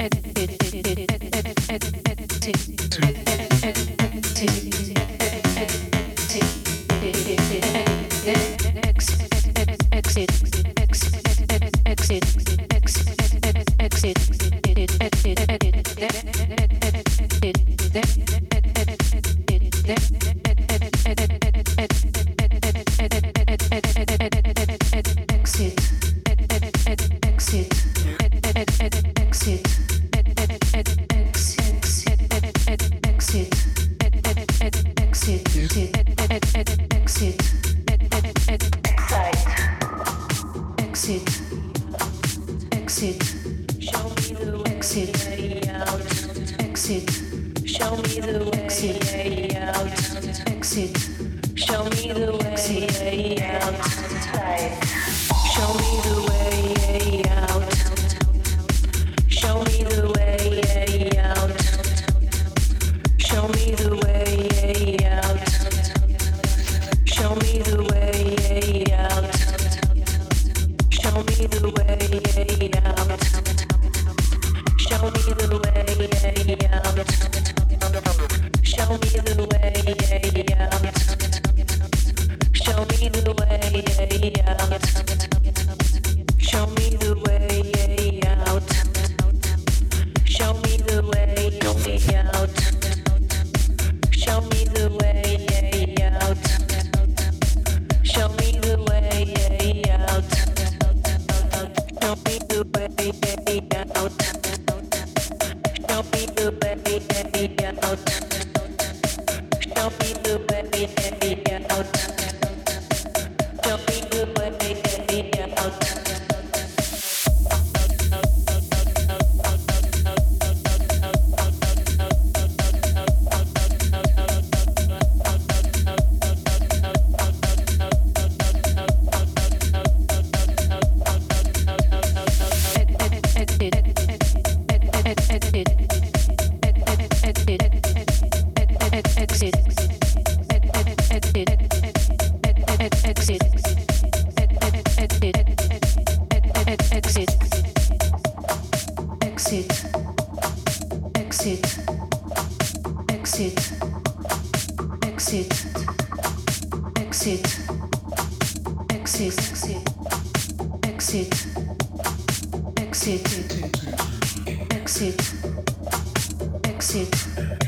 at exit, exit, exit, exit, exit, exit, exit.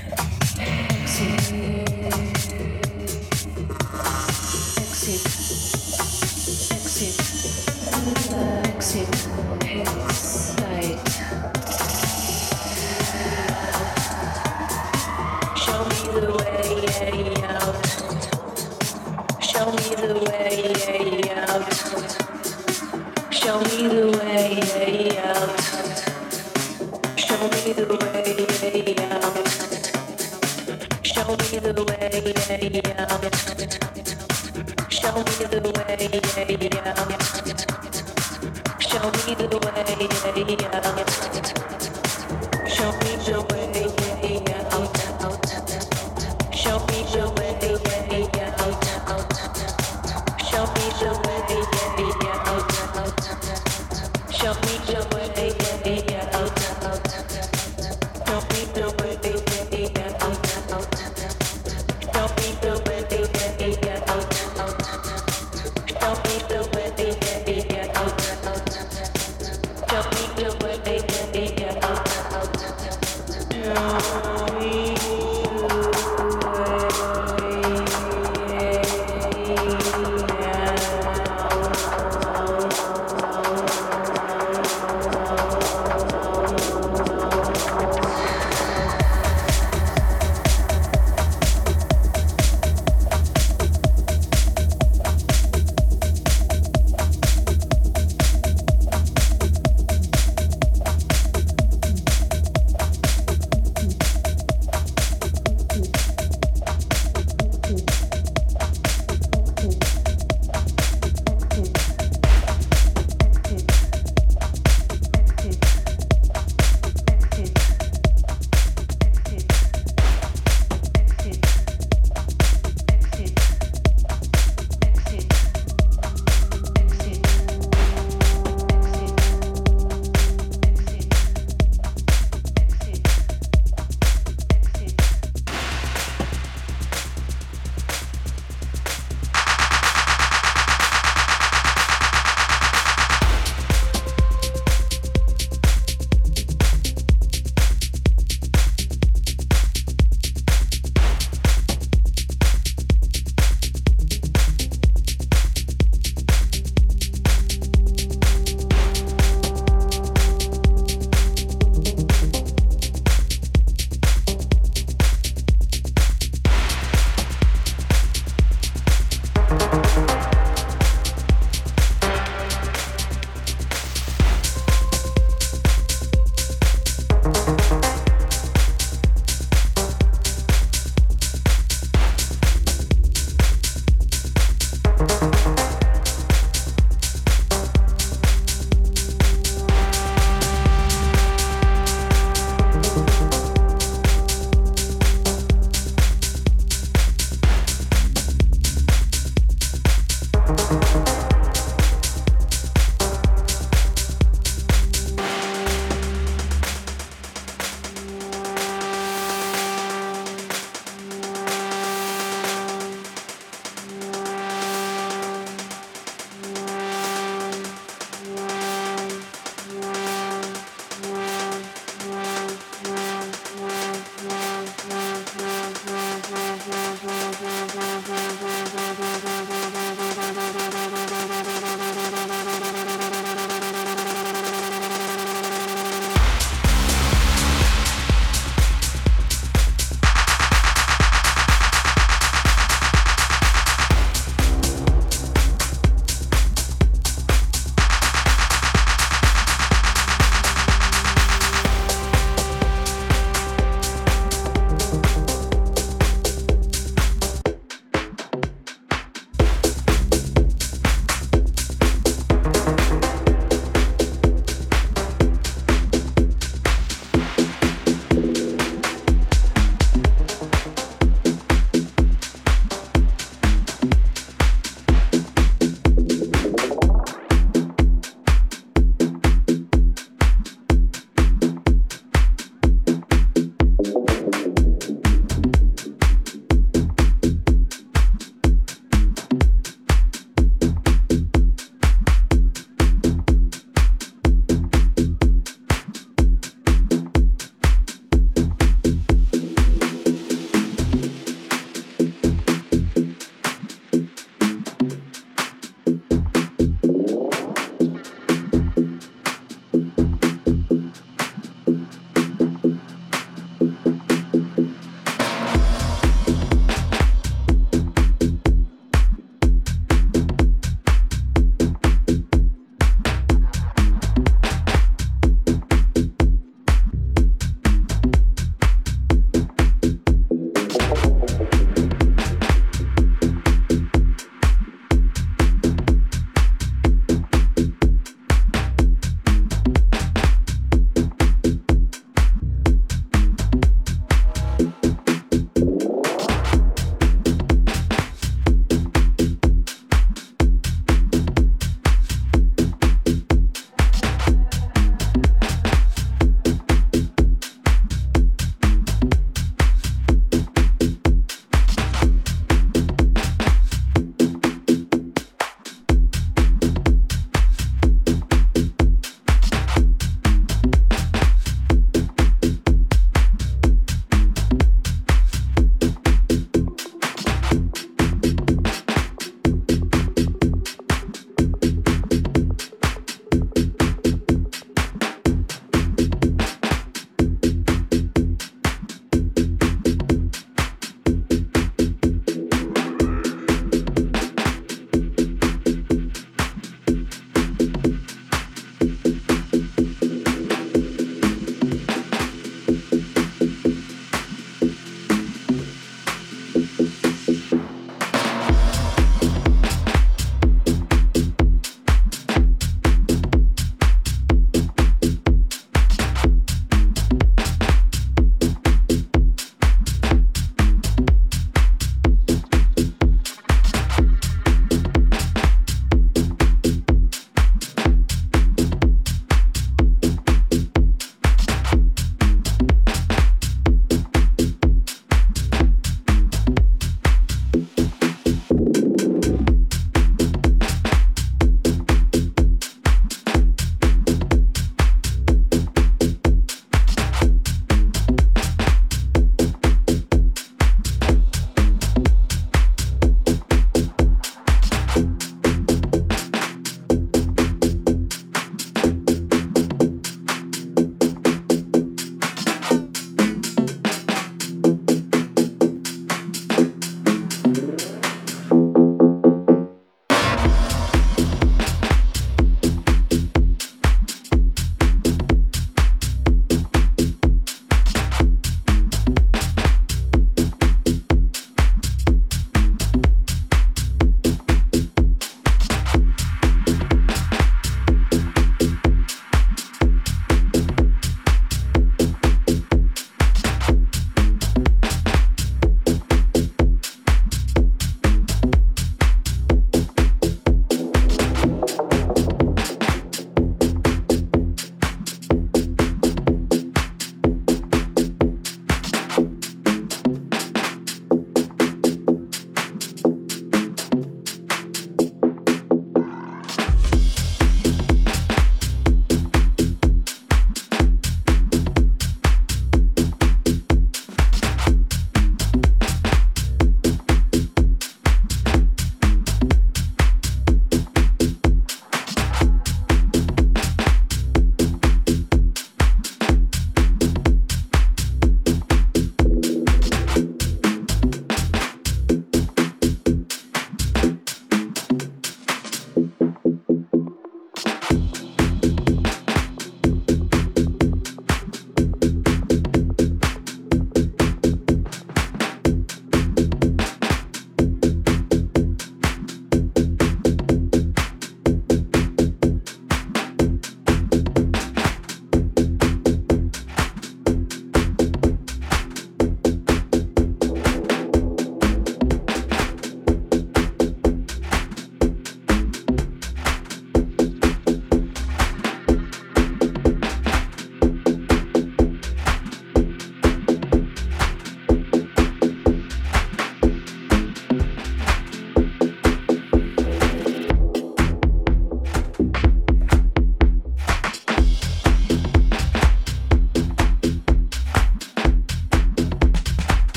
Show me the way out. Show me the way out.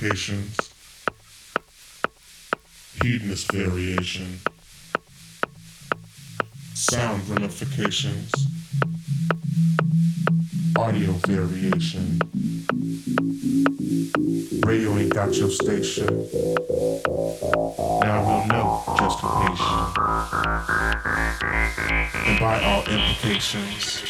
modifications, heatness variation, sound ramifications, audio variation, radioing got your station. Now we'll know just a patient, and by all implications.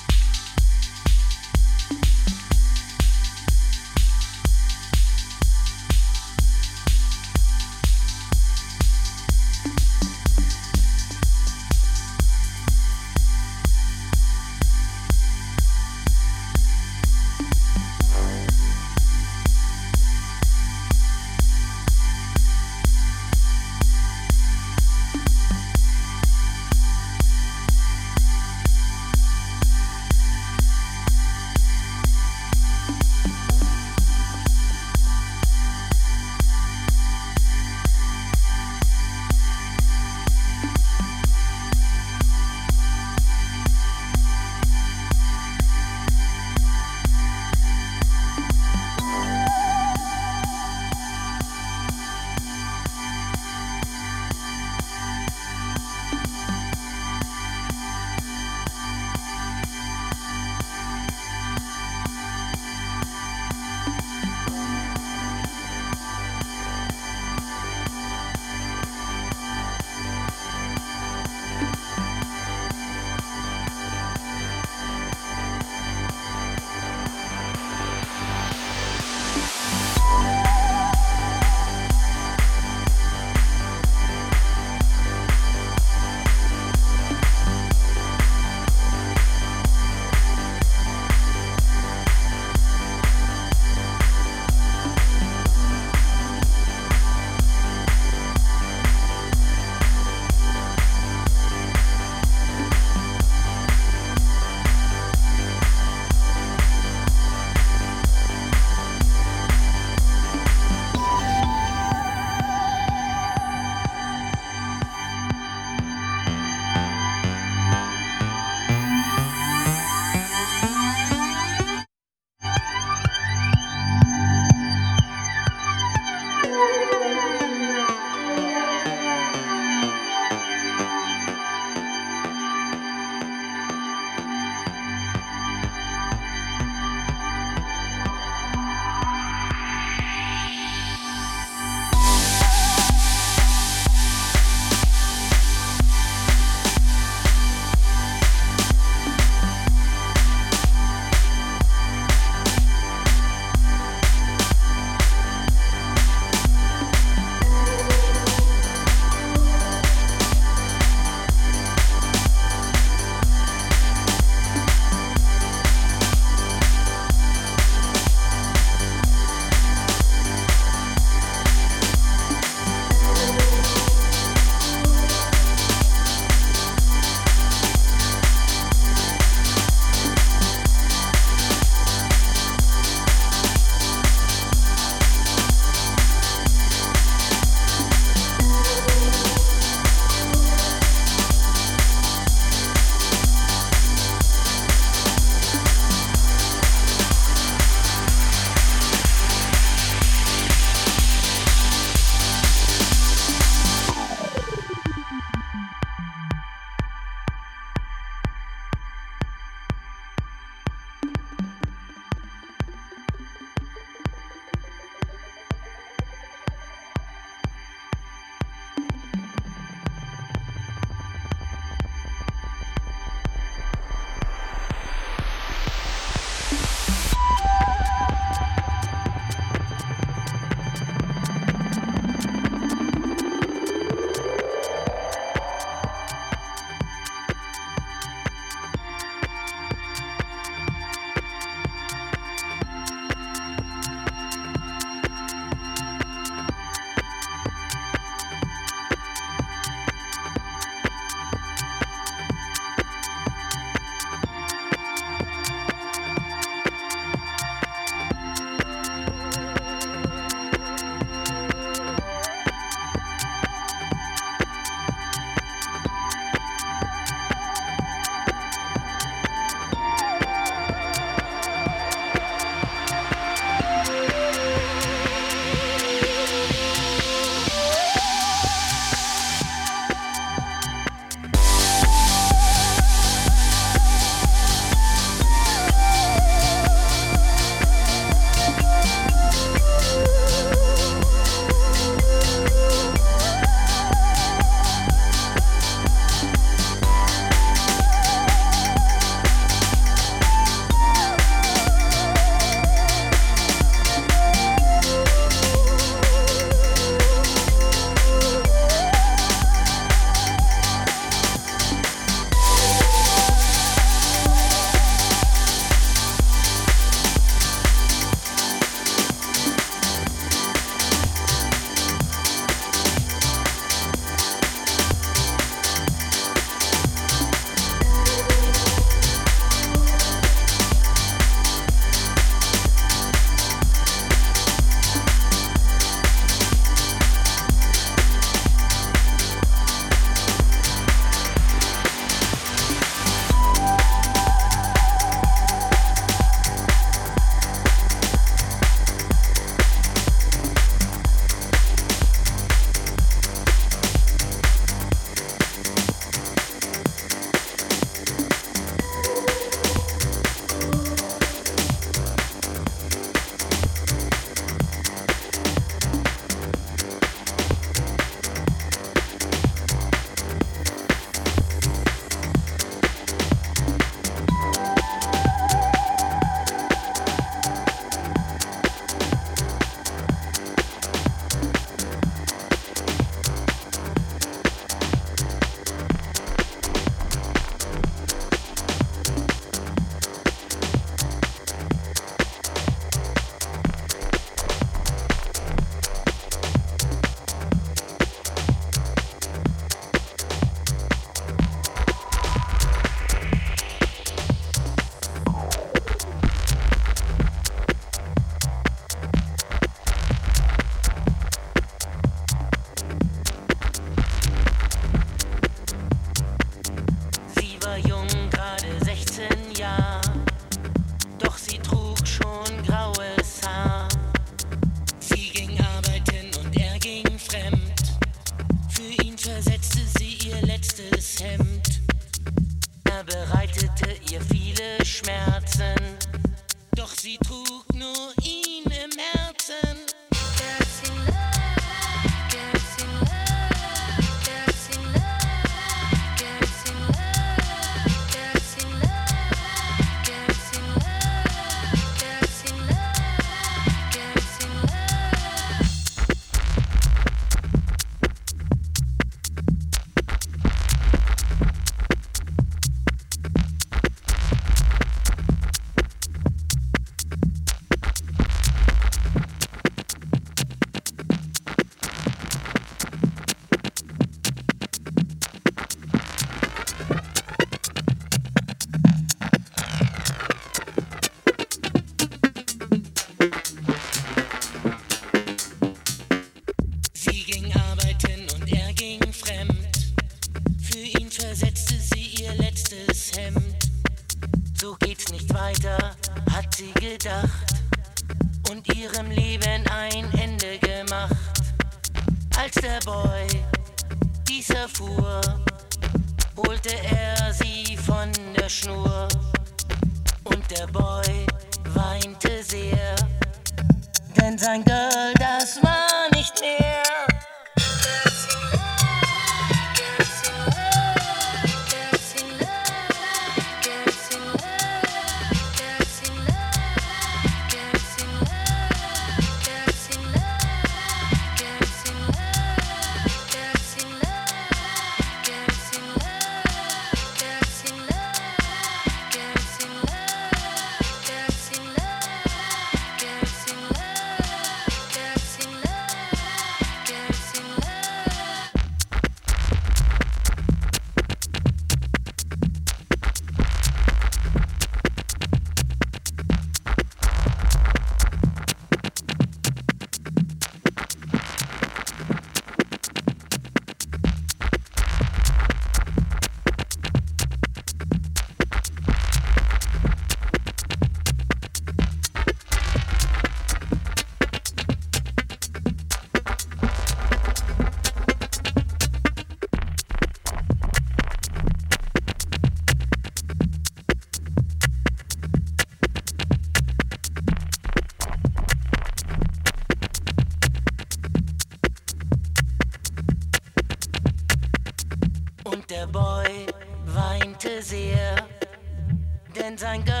Sein Girl,